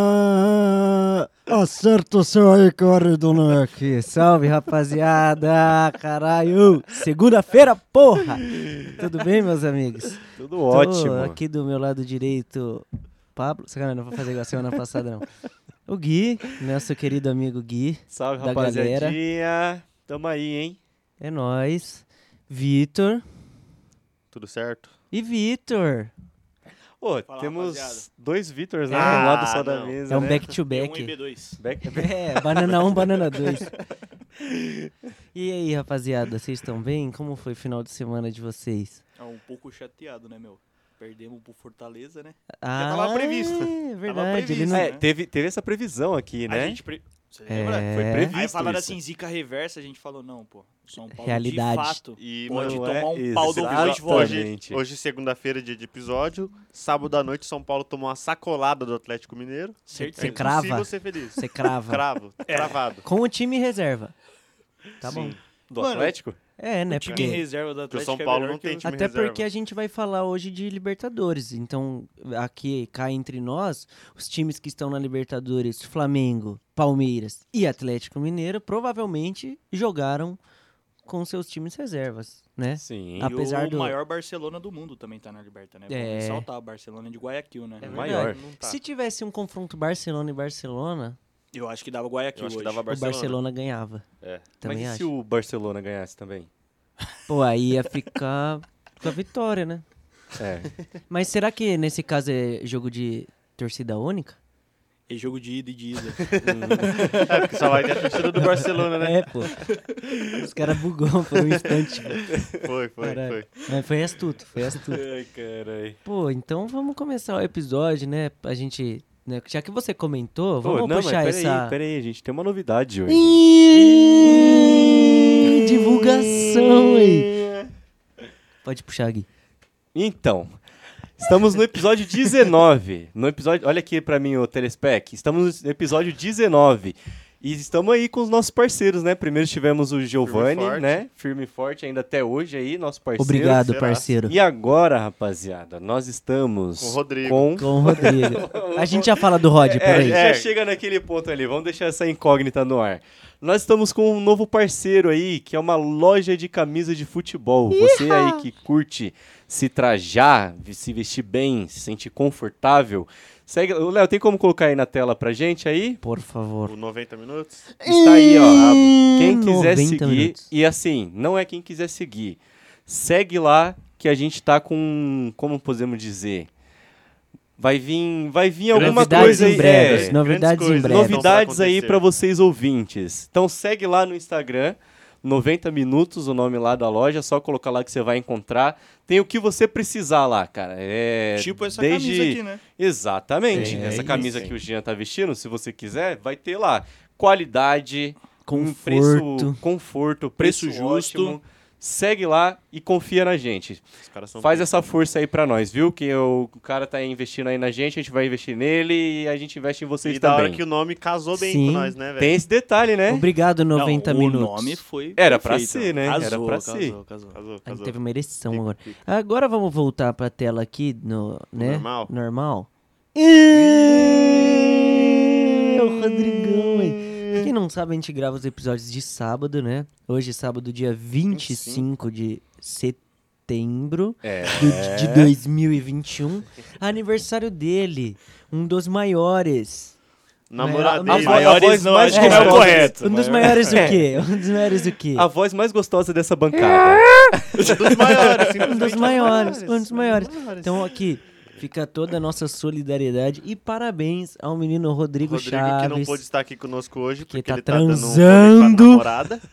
Ah, acerta o seu aí que eu arredondo aqui. Salve, rapaziada. Caralho. Segunda-feira, porra. Tudo bem, meus amigos? Tudo Tô ótimo. aqui do meu lado direito, Pablo. Sacanagem, não vou fazer igual a semana passada, não. O Gui, nosso querido amigo Gui. Salve, da rapaziadinha. Tamo aí, hein? É nóis. Vitor. Tudo certo? E Vitor. Ô, Fala, temos rapaziada. dois Vitors, né? Ah, um lado só da não. mesa, É um né? back-to-back. B1 e B2. Back- É, banana 1, banana 2. E aí, rapaziada, vocês estão bem? Como foi o final de semana de vocês? É um pouco chateado, né, meu? Perdemos pro Fortaleza, né? Ah, tava previsto. É verdade. previsto, ele não... É, né? teve, teve essa previsão aqui, né? A gente... Pre... Você É. lembra? Foi previsto Aí falaram isso. assim, zica reversa, a gente falou, não, pô. São Paulo Realidade. de fato E, pode mano, tomar é um pau do futebol. hoje, hoje segunda-feira, dia de episódio. Sábado à noite, São Paulo tomou uma sacolada do Atlético Mineiro. Certeza. Você crava? impossível ser feliz. Você crava. Cravo, É. cravado. Com o time reserva. Tá Sim. bom. Do Mano, Atlético? É, né? O time Porque... reserva do Atlético São Paulo é não tem time Até reserva. porque a gente vai falar hoje de Libertadores. Então, aqui cá entre nós, os times que estão na Libertadores, Flamengo, Palmeiras e Atlético Mineiro, provavelmente jogaram com seus times reservas, né? Sim. E Apesar o do- maior Barcelona do mundo também tá na Liberta, né? É. Ressaltar, o Barcelona de Guayaquil, né? É maior. Não tá. Se tivesse um confronto Barcelona e Barcelona, Eu acho que dava Guayaquil Eu acho que hoje. dava o Barcelona. Barcelona ganhava. É. Também Mas e acho. se o Barcelona ganhasse também? Pô, aí ia ficar com a vitória, né? É. Mas será que nesse caso é jogo de torcida única? E jogo de ida e de ida. É, porque só vai ter a torcida do Barcelona, né? É, pô. Os caras bugou por um instante. Foi, foi, Caralho. foi. Mas foi astuto, foi astuto. Ai, carai. Pô, então vamos começar o episódio, né? A gente. Né? Já que você comentou, vamos não, puxar mas peraí, essa. peraí, gente tem uma novidade hoje. Ih, Divulgação aí. Pode puxar, Gui. Então, estamos no episódio 19. No episódio, olha aqui pra mim o Telespec. Estamos no episódio 19. E estamos aí com os nossos parceiros, né? Primeiro tivemos o Giovanni, forte. né? Firme e forte ainda até hoje aí, nosso parceiro. Obrigado, será? parceiro. E agora, rapaziada, nós estamos Com o Rodrigo. com Com o Rodrigo. A gente já fala do Rod, É, peraí. já chega naquele ponto ali, vamos deixar essa incógnita no ar. Nós estamos com um novo parceiro aí, que é uma loja de camisas de futebol. Você aí que curte se trajar, se vestir bem, se sentir confortável. Segue, Léo, tem como colocar aí na tela pra gente aí? Por favor. Por 90 minutos. Está aí, ó. a- Quem quiser 90 seguir, minutos. e assim, não é quem quiser seguir. Segue lá que a gente tá com, como podemos dizer, vai vir, vai vir alguma Novidades coisa aí, em breves. é, Novidades em coisas. breves. Novi- novidades aí pra vocês ouvintes. Então segue lá no Instagram, 90 minutos, o nome lá da loja, só colocar lá que você vai encontrar. Tem o que você precisar lá, cara. É tipo essa desde... camisa aqui, né? Exatamente. É, Essa é camisa isso. que o Jean tá vestindo, se você quiser, vai ter lá qualidade, um Conforto. preço, conforto, preço, Preço justo. ótimo. Segue lá e confia na gente. Os caras são Faz essa força aí pra nós, viu? Que o cara tá investindo aí na gente, a gente vai investir nele e a gente investe em vocês E da hora também. que o nome casou bem Sim. com nós, né, velho? Tem esse detalhe, né? Obrigado, 90 Não, minutos. O nome foi Era pra perfeito. ser, né? Casou, Era pra casou, ser. Casou, Casou, A gente casou. teve uma ereção Fica, agora. fica. Agora vamos voltar pra tela aqui, no, né? normal? Normal. É o quem não sabe, a gente grava os episódios de sábado, né? Hoje, sábado, dia 25 de setembro É. do- de 2021. Aniversário dele, um dos maiores. Namorado A Os voz- maiores não, mais acho que não é o gostosa. correto. Um dos maiores o quê? Um dos maiores o quê? A voz mais gostosa dessa bancada. Um dos maiores, Um dos maiores, um dos maiores. Então aqui fica toda a nossa solidariedade e parabéns ao menino Rodrigo, Rodrigo Chaves. que não pôde estar aqui conosco hoje, que porque tá ele tá dando um rolê transando. com a namorada.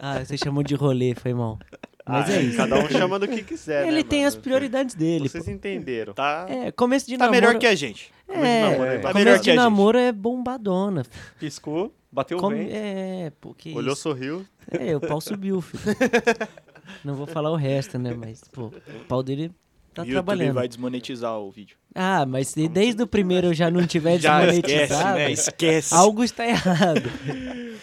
Ah, você chamou de rolê, foi mal. Mas Ah, é isso. Cada um chama do que quiser, Ele né, tem mano? as prioridades dele. Vocês pô. entenderam. Tá, É, começo de tá namoro. melhor que a gente. Começo de É, namoro, é. Tá começo melhor de que a gente. namoro é bombadona. Piscou, bateu Come- bem. É, porque Olhou, sorriu. É, o pau subiu, filho. Não vou falar o resto, né? Mas, pô, o pau dele tá YouTube trabalhando. vai desmonetizar o vídeo. Ah, mas se desde o primeiro eu já não tiver Já esquece, desmonetizado, né? Esquece. algo está errado.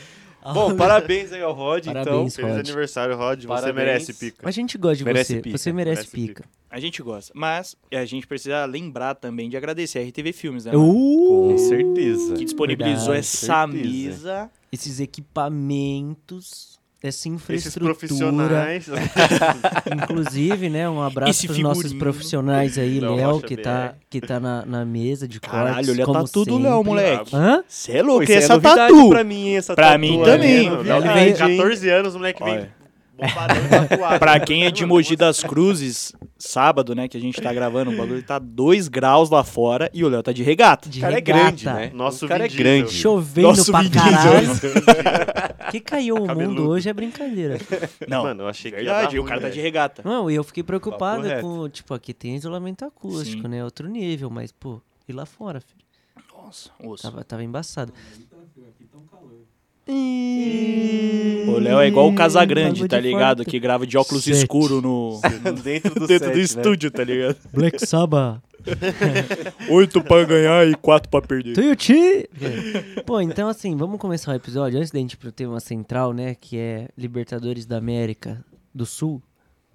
Bom, parabéns aí ao Rod, então. Parabéns, Feliz Rod. aniversário, Rod. Você Parabéns. merece, pica. A gente gosta de Merece você. pica, Você merece, merece pica. A gente gosta. Mas a gente precisa lembrar também de agradecer a RTV Filmes, né? Uh, Com certeza. Que disponibilizou Verdade, essa certeza. mesa. esses equipamentos, essa Esses infraestrutura. profissionais. Inclusive, né, um abraço Esse pros nossos profissionais aí, Léo Léo, que tá, que tá na, na mesa de Caralho, cortes, olha como tá tudo sempre. Léo, moleque. Hã? Você é louco, é essa novidade tatu. pra mim, essa Pra tatu mim também. O Léo tem veio- 14 anos, o moleque vem Olha. tatuado. Pra quem é de Mogi das Cruzes, sábado, né, que a gente tá gravando, o bagulho tá 2 graus lá fora e o Léo tá de regata. De O cara é regata. grande, né? Nosso o cara é grande. Chovendo Nosso pra caralho. que caiu o mundo hoje é brincadeira. Não, Mano, eu achei que verdade, o cara tá de velho. regata. Não, e eu fiquei preocupado com, tipo, aqui tem isolamento acústico, Sim. né? Outro nível, mas, pô, e lá fora, filho? Nossa, osso. Tava, tava embaçado. O Léo é igual o Casagrande, tá ligado? Que grava de óculos Sete. escuro no Dentro do, dentro set, do né? estúdio, tá ligado? Black Sabbath. Oito pra ganhar e quatro pra perder. Tuiuti! Pô, então assim, vamos começar o episódio antes da gente ir pro tema central, né? Que é Libertadores da América do Sul.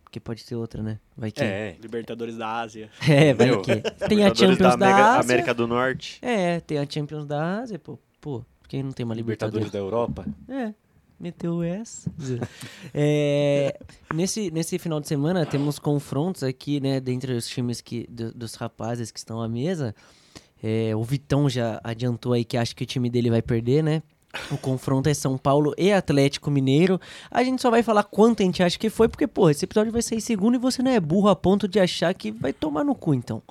Porque pode ter outra, né? Vai que. É, Libertadores da Ásia. É, vai Meu, que. Tem a Champions da, América, Ásia. América do Norte. É, tem a Champions da Ásia, pô. Pô, quem não tem uma Libertadores Libertadores? da Europa. É, meteu essa. É, nesse, nesse final de semana temos confrontos aqui, né, dentre os times que, do- dos rapazes que estão à mesa. É, o Vitão já adiantou aí que acha que o time dele vai perder, né? O confronto é São Paulo e Atlético Mineiro. A gente só vai falar quanto a gente acha que foi, porque, porra, esse episódio vai sair segundo e você não é burro a ponto de achar que vai tomar no cu, então.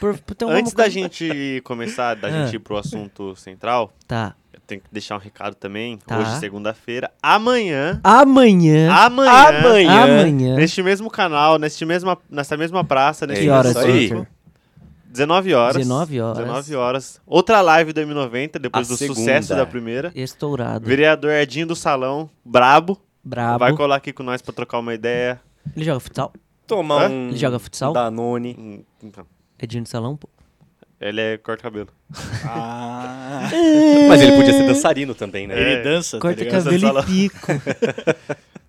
Por- então Antes vamos da gente começar, da Ah. gente ir pro assunto central, Tá. Tenho que deixar um recado também. Tá. Hoje, segunda-feira, amanhã, Amanhã. amanhã, Amanhã. Amanhã. neste mesmo canal, neste mesma, nessa mesma praça, nesse Que mesmo horas, isso aí. Vitor? 19 horas. 19 horas. 19 horas. Outra live do M90, depois A do segunda. sucesso da primeira. Estourado. Vereador Edinho do Salão, brabo. Brabo. Vai colar aqui com nós pra trocar uma ideia. Ele joga futsal? Tomar Hã? um Ele joga futsal? Danone. Hum, então, Edinho de salão, pô. Ele é corta-cabelo. Ah, Mas ele podia ser dançarino também, né? ele É. dança, tá Corta ligado? cabelo e pico.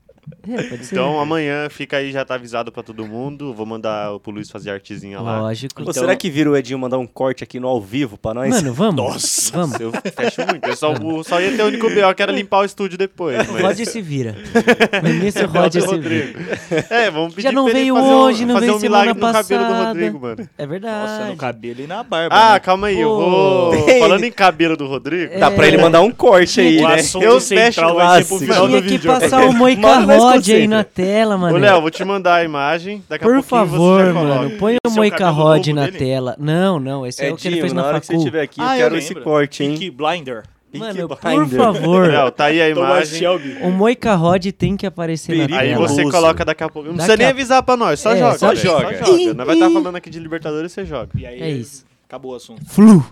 é. Então amanhã fica aí, já tá avisado pra todo mundo. Vou mandar pro Luiz fazer artezinha lá. Lógico. Ou Então- será que vira o Edinho mandar um corte aqui no ao vivo pra nós? Mano, vamos. Nossa. Vamos. Eu fecho muito. Eu só, o- só ia ter o único B.O. que era limpar o estúdio depois. O Mas... Rod se vira. Mas nesse Rod Rodrigo. se vira. É, vamos pedir Já não veio fazer um- hoje, não fazer veio um milagre semana no cabelo do passada. Rodrigo, mano. É verdade. Nossa, no cabelo e na barba. Ah, né? calma aí, eu Pô. vou. Tem. Falando em cabelo do Rodrigo. Dá pra ele mandar um corte aí, O né? assunto Eu central fecho vai ser pro clássico. final Tinha do que vídeo. passar o Moica Manda Rod aí na tela, mano. Ô, Léo, vou te mandar a imagem. Daqui a Por pouquinho favor, você mano. Põe o é o Moica Rod na dele? tela. Não, não. Esse é, o que ele fez na na hora que você estiver aqui, Ah, eu quero eu esse corte, hein? Peaky Blinder. Mano, por favor. Léo, tá aí a imagem. O Moica Rod tem que aparecer na Perigo. Aí tela. você Veloso. coloca daqui a pouco. Não Daqui precisa nem a- avisar pra nós, só É, joga. só joga. Só joga. Nós vai estar falando aqui de Libertadores, você joga. E aí, É isso. acabou o assunto. Flu.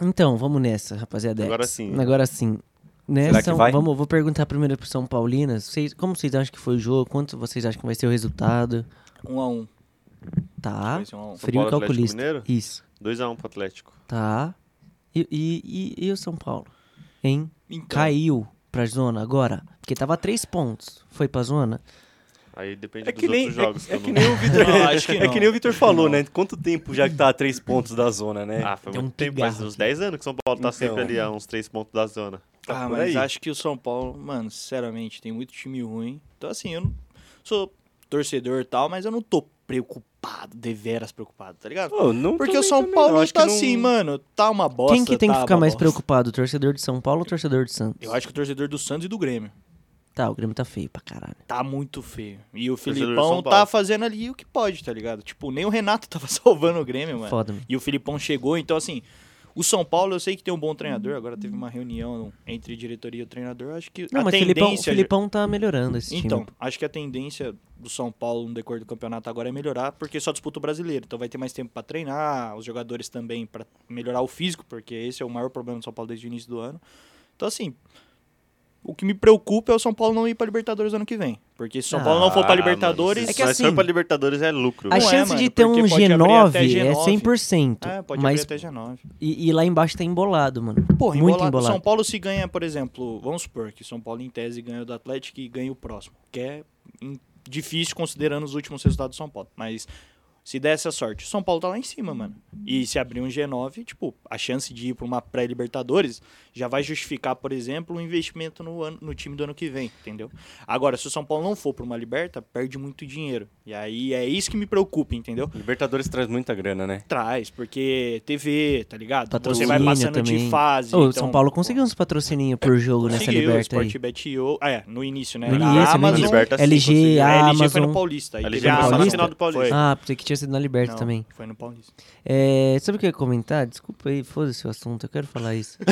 Então, vamos nessa, rapaziada. Agora sim. Agora sim. Né? Será que São- vai? Vamos, vou perguntar primeiro pro São Paulinas. Vocês, como vocês acham que foi o jogo? Quanto vocês acham que vai ser o resultado? Um a um. Tá. Um a um. Frio e Paulo, Atlético calculista. Mineiro? Isso. 2x1 pro Atlético. Tá. E, e, e, e o São Paulo? Hein? Então, Caiu pra zona agora? Porque tava a três pontos. Foi pra zona? Aí depende É dos que nem, outros jogos. é, é que nem o Vitor, que é que nem o Vitor falou, né? Quanto tempo já que tá a três pontos da zona, né? Ah, foi Tem um muito tempo, mas uns aqui. 10 anos que São Paulo tá Então. sempre ali a uns 3 pontos da zona. Ah, por mas aí. acho que o São Paulo, mano, sinceramente, tem muito time ruim. Então, assim, eu não sou torcedor e tal, mas eu não tô preocupado, deveras preocupado, tá ligado? Pô, não Porque o São Paulo não, acho tá que não- assim, mano, tá uma bosta. Quem que tem que tá ficar uma mais bosta. preocupado? O torcedor de São Paulo ou o torcedor de Santos? Eu acho que o torcedor do Santos e do Grêmio. Tá, o Grêmio tá feio pra caralho. Tá muito feio. E o do Filipão tá fazendo ali o que pode, tá ligado? Tipo, nem o Renato tava salvando o Grêmio, mano. Foda, mano. E o Filipão chegou, então assim, o São Paulo eu sei que tem um bom treinador, agora teve uma reunião entre diretoria e treinador, acho que Não, mas o Filipão, o. Filipão tá melhorando esse Então, time. acho que a tendência do São Paulo no decorrer do campeonato agora é melhorar, porque só disputa o brasileiro, então vai ter mais tempo pra treinar, os jogadores também pra melhorar o físico, porque esse é o maior problema do São Paulo desde o início do ano. Então assim, O que me preocupa é o São Paulo não ir pra Libertadores ano que vem. Porque se o São Paulo não for pra Ah, Libertadores. É se que for assim, pra Libertadores é lucro. A é, chance mano, de ter um porque pode abrir G9, até é G9. 100%. É, pode mas, abrir até G9. e, e lá embaixo tá embolado, mano. Porra, Muito embolado. embolado. São Paulo se ganha, por exemplo, vamos supor que São Paulo em tese ganha do Atlético e ganha o próximo. Que é difícil considerando os últimos resultados do São Paulo. Mas se der essa sorte, o São Paulo tá lá em cima, mano. E se abrir um G9, tipo, a chance de ir pra uma pré-Libertadores já vai justificar, por exemplo, um investimento no, ano, no time do ano que vem, entendeu? Agora, se o São Paulo não for pra uma Liberta, perde muito dinheiro. E aí é isso que me preocupa, entendeu? Libertadores traz muita grana, né? Traz, porque TV, tá ligado? Você Patrocínio vai passando também. de fase. Ô, o então- São Paulo conseguiu uns patrocininhos por jogo nessa liberta aí. Sportbet.io. Ah, é, no início, né? No início, a no Amazon, início. Liberta, sim, LG, a a LG foi no Amazon. Paulista. LG foi Amazon. final do Paulista. Foi. Ah, pensei que tinha sido na Liberta Não, também. Foi no Paulista. É, sabe o que eu ia comentar? Desculpa aí, foda-se o assunto, eu quero falar isso.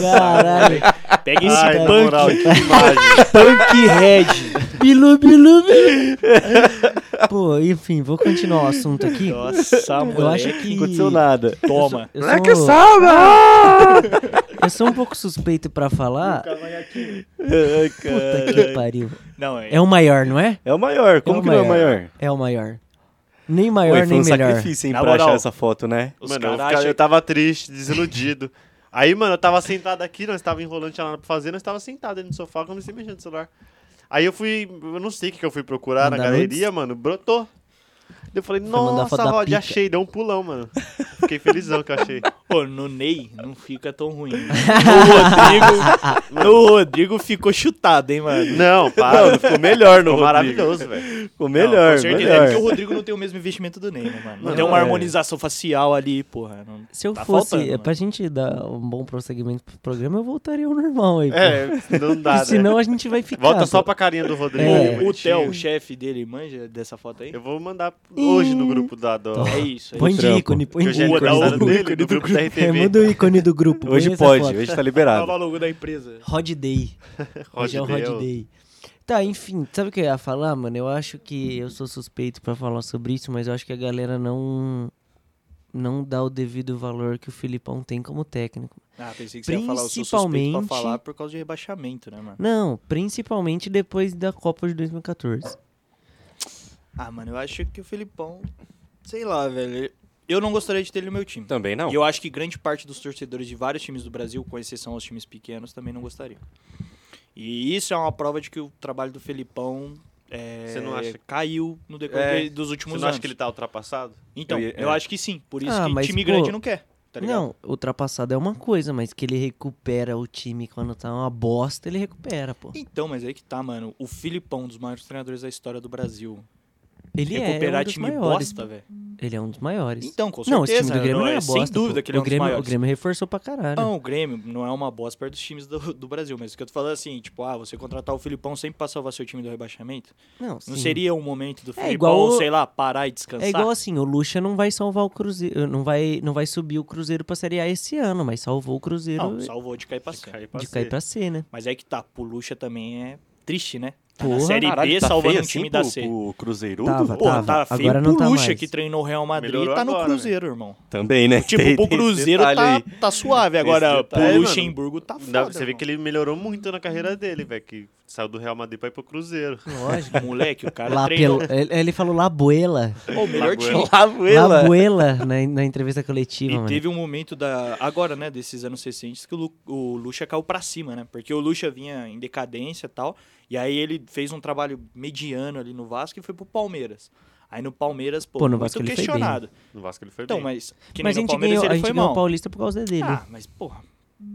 Caralho, Pega esse Ai, punk, moral, que imagem. punk red. Bilu, bilu, bilu. Pô, enfim, vou continuar o assunto aqui. Nossa, moleque. Eu acho que... Não aconteceu nada. Toma. Eu Moleque sou, salva! eu sou um pouco suspeito pra falar. Ai, Puta que pariu. Não, é... É o maior, não é? É o maior. Como É o que não é o maior. maior? É o maior. Nem maior, Ué, foi nem um melhor. sacrifício, hein, Na pra moral. achar essa foto, né? Os mano, eu, eu tava triste, desiludido. Aí, mano, eu tava sentado aqui, nós tava enrolando, tinha nada pra fazer, nós tava sentado aí no sofá, comecei a mexer no celular. Aí eu fui, eu não sei o que, que eu fui procurar na Mandar galeria, mano, brotou. Eu falei, nossa, Rod, achei, deu um pulão, mano. Fiquei felizão que eu achei. Pô, no Ney não fica tão ruim. No Rodrigo, no Rodrigo ficou chutado, hein, mano. Não, para. Não, ficou melhor no Ficou Rodrigo. maravilhoso, velho. Ficou Não, melhor, com certeza. É melhor. porque o Rodrigo não tem o mesmo investimento do Ney, né, mano? Não Não, tem uma é. harmonização facial ali, porra. Não... Se eu Tá fosse, faltando, é, mano. pra gente dar um bom prosseguimento pro programa, eu voltaria ao normal aí. pô. É, não dá, né? senão a gente vai ficar. Volta só pô. pra carinha do Rodrigo. É. O. Theo, o chefe dele, manja dessa foto aí? Eu vou mandar hoje no grupo da do... É isso. É Põe isso. de ícone, põe de hoje é ícone. aniversário o dele, ícone do do grupo da É, RTV. muda o ícone do grupo. Hoje pode, hoje tá liberado. logo da empresa. Rod Day. Hoje é o Day. Tá, enfim, sabe o que eu ia falar, mano? Eu acho que eu sou suspeito pra falar sobre isso, mas eu acho que a galera não não dá o devido valor que o Filipão tem como técnico. Ah, pensei que você ia falar, eu sou suspeito pra Principalmente- falar por causa de rebaixamento, né, mano? Não, principalmente depois da Copa de 2014. Ah, mano, eu acho que o Felipão, sei lá, velho. Eu não gostaria de ter ele no meu time. Também não. E eu acho que grande parte dos torcedores de vários times do Brasil, com exceção aos times pequenos, também não gostariam. E isso é uma prova de que o trabalho do Felipão é, Você não acha- caiu no decorrer É, dos Você últimos não anos. acha que ele tá ultrapassado? Então, Eu ia- eu é. acho que sim. Por isso Ah, que mas, time pô, grande não quer. Tá ligado? não, ultrapassado é uma coisa, mas que ele recupera o time quando tá uma bosta, ele recupera, pô. Então, mas aí que tá, mano. O Filipão, um dos maiores treinadores da história do Brasil. Ele recuperar é um dos time maiores. bosta, velho. Ele é um dos maiores. Então, com certeza. não, esse time do Grêmio não, é é, bosta. Sem dúvida pô. que ele é o um dos Grêmio, maiores. O Grêmio reforçou pra caralho. Não, o Grêmio não é uma bosta perto dos times do, do Brasil, mas o que eu tô falando é assim, tipo, ah, você contratar o Filipão sempre pra salvar seu time do rebaixamento, Não, não sim. seria um momento do É Filipão, igual o- sei lá, parar e descansar? É igual assim, o Lucha não vai salvar o Cruzeiro, não vai, não vai subir o Cruzeiro pra Série A esse ano, mas salvou o Cruzeiro Não, de salvou de cair pra De C. cair pra cair C. pra C, né? Mas é que tá, pro Lucha também é triste, né? Na Porra. Série Caralho, B tá salvando um time assim da pro, C. pro Cruzeirudo? Tava, Pô, tava. tá feio Agora pro não tá Lucha mais. que treinou o Real Madrid Melhorou tá no agora, Cruzeiro, irmão. Também, né? Tipo, Tem- pro Cruzeiro tá, tá suave. Agora, pro detalhe, Luxemburgo tá foda. Você vê que ele melhorou muito na carreira dele, velho. Que saiu do Real Madrid pra ir pro Cruzeiro. Lógico. Moleque, o cara treinou. pelo, ele, falou Labuela. O melhor time. Labuela. Labuela na, na entrevista coletiva, E mano. teve um momento da. Agora, né, desses anos recentes, que o, Lu, o Lucha caiu pra cima, né? Porque o Lucha vinha em decadência e tal. E aí ele fez um trabalho mediano ali no Vasco e foi pro Palmeiras. Aí no Palmeiras, pô, Pô, no muito Vasco ele foi bem. questionado. No Vasco ele foi Então, bem. mas. Que Mas a gente Palmeiras ganhou, a ele gente foi ganhou mal. o Paulista por causa dele. Ah, mas, porra.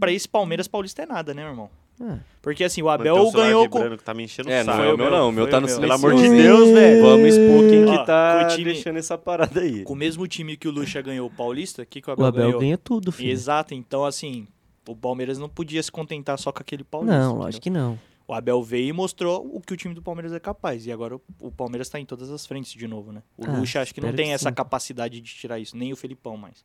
Pra esse Palmeiras Paulista é nada, né, irmão? Ah. Porque assim, o Abel ganhou com. que tá me enchendo o É, não é o meu não, o meu Foi tá no meu. Pelo amor de Deus, velho. Vamos expor quem que tá time- deixando essa parada aí. Com o mesmo time que o Lucha ganhou o Paulista, o que, que o O Abel, Abel ganhou? ganha tudo, filho. Exato, então assim, o Palmeiras não podia se contentar só com aquele Paulista. Não, entendeu? lógico que não. O Abel veio e mostrou o que o time do Palmeiras é capaz. E agora o, o Palmeiras tá em todas as frentes de novo, né? O Ah, Lucha acho que não tem que essa sim. capacidade de tirar isso, nem o Felipão mais.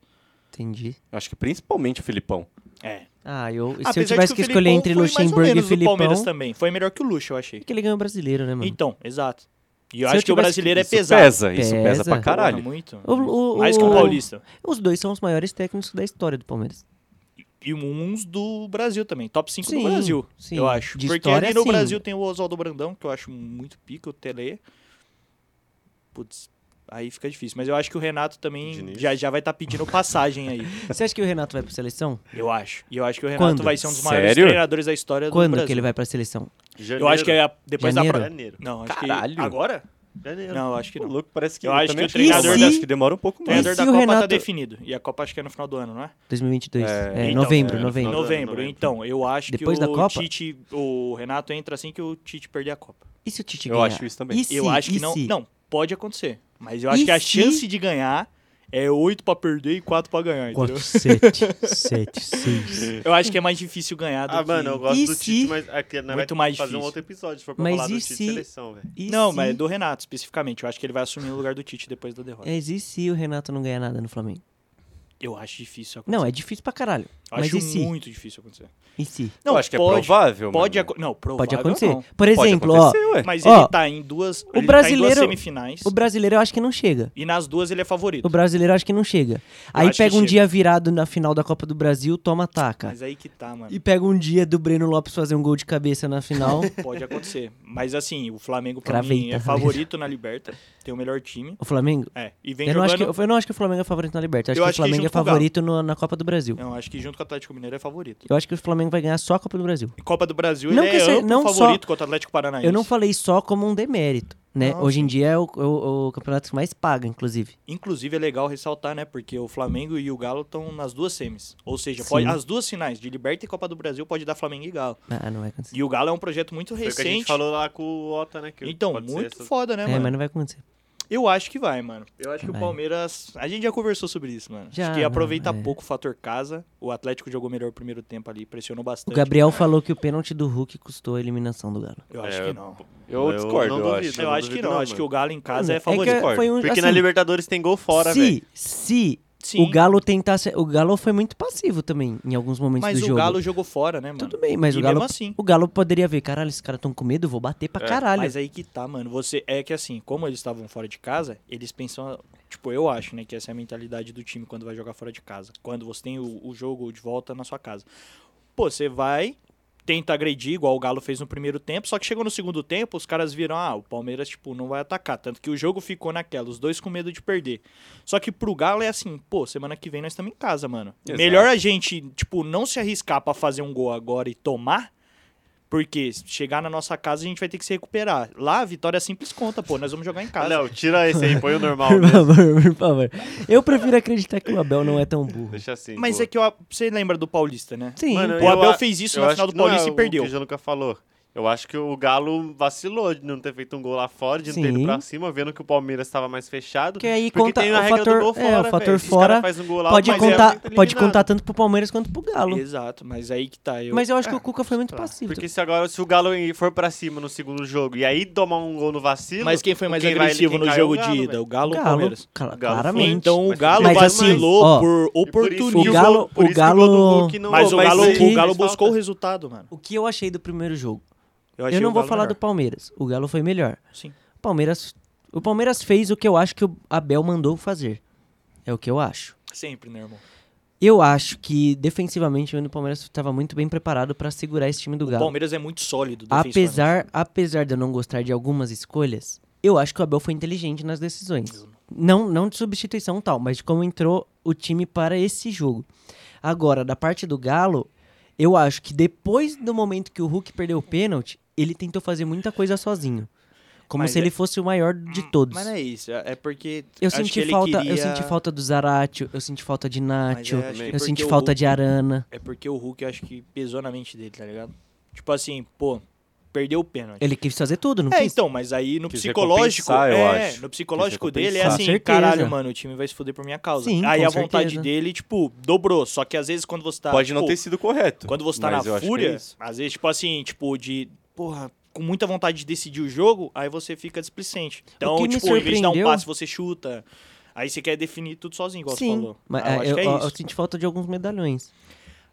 Entendi. Acho que principalmente o Filipão. É. Ah, eu, se Apesar eu tivesse que o escolher Felipão entre Luxemburgo e do Filipão, Palmeiras também. Foi melhor que o Lucha, eu achei. é que ele ganhou o brasileiro, né, mano? Então, exato. E eu Se eu acho que o brasileiro é isso pesado. pesa, isso pesa, Pesa. pra caralho. muito. O- o- mais que o o- Paulista. Os dois são os maiores técnicos da história do Palmeiras. E uns do Brasil também. Top 5 Sim, do Brasil, sim. eu acho. De Porque história, ali no sim. Brasil tem o Oswaldo Brandão, que eu acho muito pica, o Tele. Putz, aí fica difícil. Mas eu acho que o Renato também Diniz. já, já vai estar pedindo passagem aí. Você acha que o Renato vai pra seleção? Eu acho. E eu acho que o Renato Quando? vai ser um dos maiores Sério? treinadores da história do Quando Brasil. que ele vai pra seleção? Eu acho que é a- depois Janeiro? da... Janeiro. Não, acho Caralho. que... Agora? Janeiro. Não, acho que não. louco, parece que Eu acho que o treinador mas da- acho que demora um pouco O mais. treinador E da se o Copa tá Renato- definido. E a Copa acho que é no final do ano, não é? 2022. É, É, então, novembro, é, no novembro. Novembro. novembro. Então, eu acho Depois que da o Copa? Tite, o Renato entra assim que o Tite perder a Copa. E se o Tite Eu ganhar? acho isso também. E se, eu acho que não. se? Não, pode acontecer. Mas eu acho E que a se- chance de ganhar é 8 pra perder e 4 pra ganhar, entendeu? 4, 7, 7, 6. Eu acho que é mais difícil ganhar do Ah, que... mano, eu gosto E do se- Tite, mas aqui não Muito vai mais fazer um difícil. outro episódio se for pra Mas falar do Tite se- seleção, velho. Não, se... mas é do Renato, especificamente. Eu acho que ele vai assumir o lugar do Tite depois da derrota. É, e se o Renato não ganhar nada no Flamengo? Eu acho difícil acontecer. Não, é difícil pra caralho. Eu Mas acho e se? muito difícil acontecer. E se? Não, eu acho que é pode, provável, Pode, aco- não, provável Pode acontecer. não. Por Pode exemplo, acontecer, ó, ué. Mas Ó, ele tá em duas... ele brasileiro- tá em duas semifinais. o brasileiro eu acho que não chega. E nas duas ele é favorito. O brasileiro eu acho que não chega. Aí acho que pega um chega. dia virado na final da Copa do Brasil, toma taca. Mas aí que tá, mano. E pega um dia do Breno Lopes fazer um gol de cabeça na final. Pode acontecer. Mas assim, o Flamengo pra Cravei, mim é tá? favorito na Liberta. Tem o melhor time. o Flamengo? É. E vem Eu não, acho jogando... que, eu não acho que o Flamengo é favorito na Libertadores. Eu Eu acho acho que o Flamengo é favorito no- na Copa do Brasil. Não, acho que junto com o Atlético Mineiro é favorito. Eu acho que o Flamengo vai ganhar só a Copa do Brasil. Em Copa do Brasil Não ele é amplo não só- favorito contra o Atlético Paranaense. Eu não falei só como um demérito, né? Não, Hoje em dia é o, o- o campeonato que mais paga, inclusive. Inclusive é legal ressaltar, né? Porque o Flamengo e o Galo estão nas duas semis. Ou seja, pode- as duas finais de Liberta e Copa do Brasil pode dar Flamengo e Galo. Ah, não vai acontecer. E o Galo é um projeto muito Foi que a gente recente. falou lá com o Ota, né? que Então, ser muito essa- foda, né, é, mano? mas não vai acontecer. Eu acho que vai, mano. Eu acho que Vai. o Palmeiras. A gente já conversou sobre isso, mano. Já, acho que aproveita é. pouco o fator casa. O Atlético jogou melhor o primeiro tempo ali, pressionou O bastante. Gabriel falou que o pênalti do Hulk custou a eliminação do Galo. Eu acho É, que não. Eu, Eu discordo, não eu duvido. acho. Eu acho que não. não, acho que mano. o Galo em casa é, É favorito. que foi um, Porque assim, na Libertadores tem gol fora, velho. se, se Sim, o Galo tentasse... O Galo foi muito passivo também, em alguns momentos mas do o jogo. Galo jogou fora, né, mano? Tudo bem, mas e o Galo... mesmo assim. O Galo poderia ver, caralho, esses caras estão com medo, eu vou bater pra É, caralho. Mas aí que tá, mano. Você é que assim, como eles estavam fora de casa, eles pensam, tipo, eu acho, né, que essa é a mentalidade do time quando vai jogar fora de casa. Quando você tem o, o jogo de volta na sua casa. Pô, você vai tenta agredir, igual o Galo fez no primeiro tempo, só que chegou no segundo tempo, os caras viram, ah, o Palmeiras, tipo, não vai atacar. Tanto que o jogo ficou naquela, os dois com medo de perder. Só que pro Galo é assim, pô, semana que vem nós estamos em casa, mano. Exato. Melhor a gente, tipo, não se arriscar pra fazer um gol agora e tomar, porque chegar na nossa casa a gente vai ter que se recuperar. Lá a vitória simples conta, pô, nós vamos jogar em casa. Léo, tira esse aí, põe o normal Por favor, por favor. Eu prefiro acreditar que o Abel não é tão burro. Deixa assim. Mas boa. é que eu, você lembra do Paulista, né? Sim. Mano, O Abel a- fez isso na final do que não é Paulista e o perdeu. que o Januca falou. Eu acho que o Galo vacilou de não ter feito um gol lá fora, de não ter Sim. ido pra cima, vendo que o Palmeiras estava mais fechado. Porque aí Porque conta tem a o regra fator, do gol é, fora, o fator fora um gol lá, pode é contar, muito pode contar tanto pro Palmeiras quanto pro Galo. Exato, mas aí que tá. Eu... Mas eu acho que É, o Cuca foi muito passivo. Porque se agora, se o Galo for pra cima no segundo jogo e aí tomar um gol no vacilo. Mas quem foi mais quem vai- agressivo quem no é jogo Galo, de ida? O Galo ou o Palmeiras? Galo foi. claramente. Então o Galo mas vacilou ó, por por isso oportunismo. que O Galo- o isso que gol do Galo- Mas o vai Galo, buscou o resultado, mano. O que eu achei do primeiro jogo? Eu, achei não o vou falar melhor. do Palmeiras. O Galo foi melhor. Sim. O Palmeiras, o Palmeiras fez o que eu acho que o Abel mandou fazer. É o que eu acho. Sempre, né, irmão? Eu acho que defensivamente o Palmeiras estava muito bem preparado para segurar esse time do O Galo. Palmeiras é muito sólido. defensivamente. Apesar, apesar de eu não gostar de algumas escolhas, eu acho que o Abel foi inteligente nas decisões. Não, não de substituição e tal, mas de como entrou o time para esse jogo. Agora, da parte do Galo, eu acho que depois do momento que o Hulk perdeu o pênalti, ele tentou fazer muita coisa sozinho. Como Mas se é- ele fosse o maior de todos. Mas não é isso. É porque. Eu acho que senti ele falta, queria- eu senti falta do Zaratio, eu senti falta de Nacho, é, eu porque senti falta Hulk- de Arana. É porque o Hulk eu acho que pesou na mente dele, tá ligado? Tipo assim, pô, perdeu o pênalti. Ele quis fazer tudo, não É, quis? então, mas aí no Quis psicológico, eu é, acho. no psicológico dele é assim, caralho, mano, o time vai se fuder por minha causa. Sim, aí com a vontade certeza. dele, tipo, dobrou. Só que às vezes quando você tá. Pode não tipo, ter sido correto. Quando você tá eu na é fúria, às vezes, tipo assim, tipo, de. Porra, com muita vontade de decidir o jogo, aí você fica displicente. Então, tipo, em vez de dar um passe, você chuta. Aí você quer definir tudo sozinho, igual você Sim, falou. mas Ah, eu é, acho eu, que é eu- isso. eu senti falta de alguns medalhões.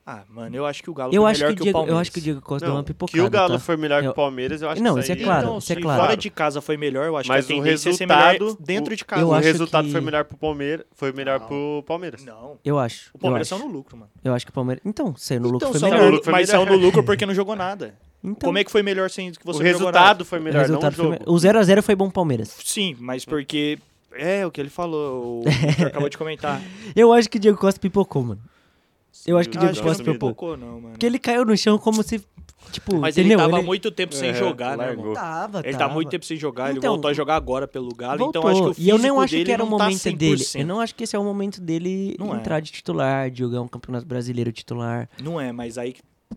Ah, mano, eu acho que o Galo Eu foi acho melhor que, que, o Diego, o eu Palmeiras. acho que o Diego Costa deu Não, uma pipocada. que o Galo tá? foi melhor que o Palmeiras, eu acho Não, que isso é claro, Então, isso é se claro. fora de casa foi melhor, eu acho Mas que a o é resultado- dentro de casa. eu o resultado que- foi melhor pro Palmeiras, foi melhor Não. pro Palmeiras. Não, Eu acho. o Palmeiras saiu no lucro, mano. Eu acho que o Palmeiras. Então, saiu no lucro Então, foi melhor. no lucro foi mas melhor. saiu no lucro porque não jogou nada. Então, Como é que foi melhor sem que você o não resultado foi o melhor, não o resultado foi jogo. me- O 0x0 foi bom Palmeiras. Sim, mas porque... É, o que ele falou, o Victor acabou de comentar. Eu acho que o Diego Costa pipocou, mano. Eu acho que o Diego que Costa ele não pipocou. não, mano. Porque ele caiu no chão como se. Tipo, Mas entendeu? ele tava há muito tempo sem É, jogar, né, largou. irmão? Tava, Ele tá tava. muito tempo sem jogar, ele Então, voltou a jogar agora pelo Galo, Voltou. então acho que o e eu não acho dele que era o não tá momento dele. 100%. Eu não acho que esse é o momento dele Não é. entrar de titular, de jogar um campeonato brasileiro titular. Não é, mas aí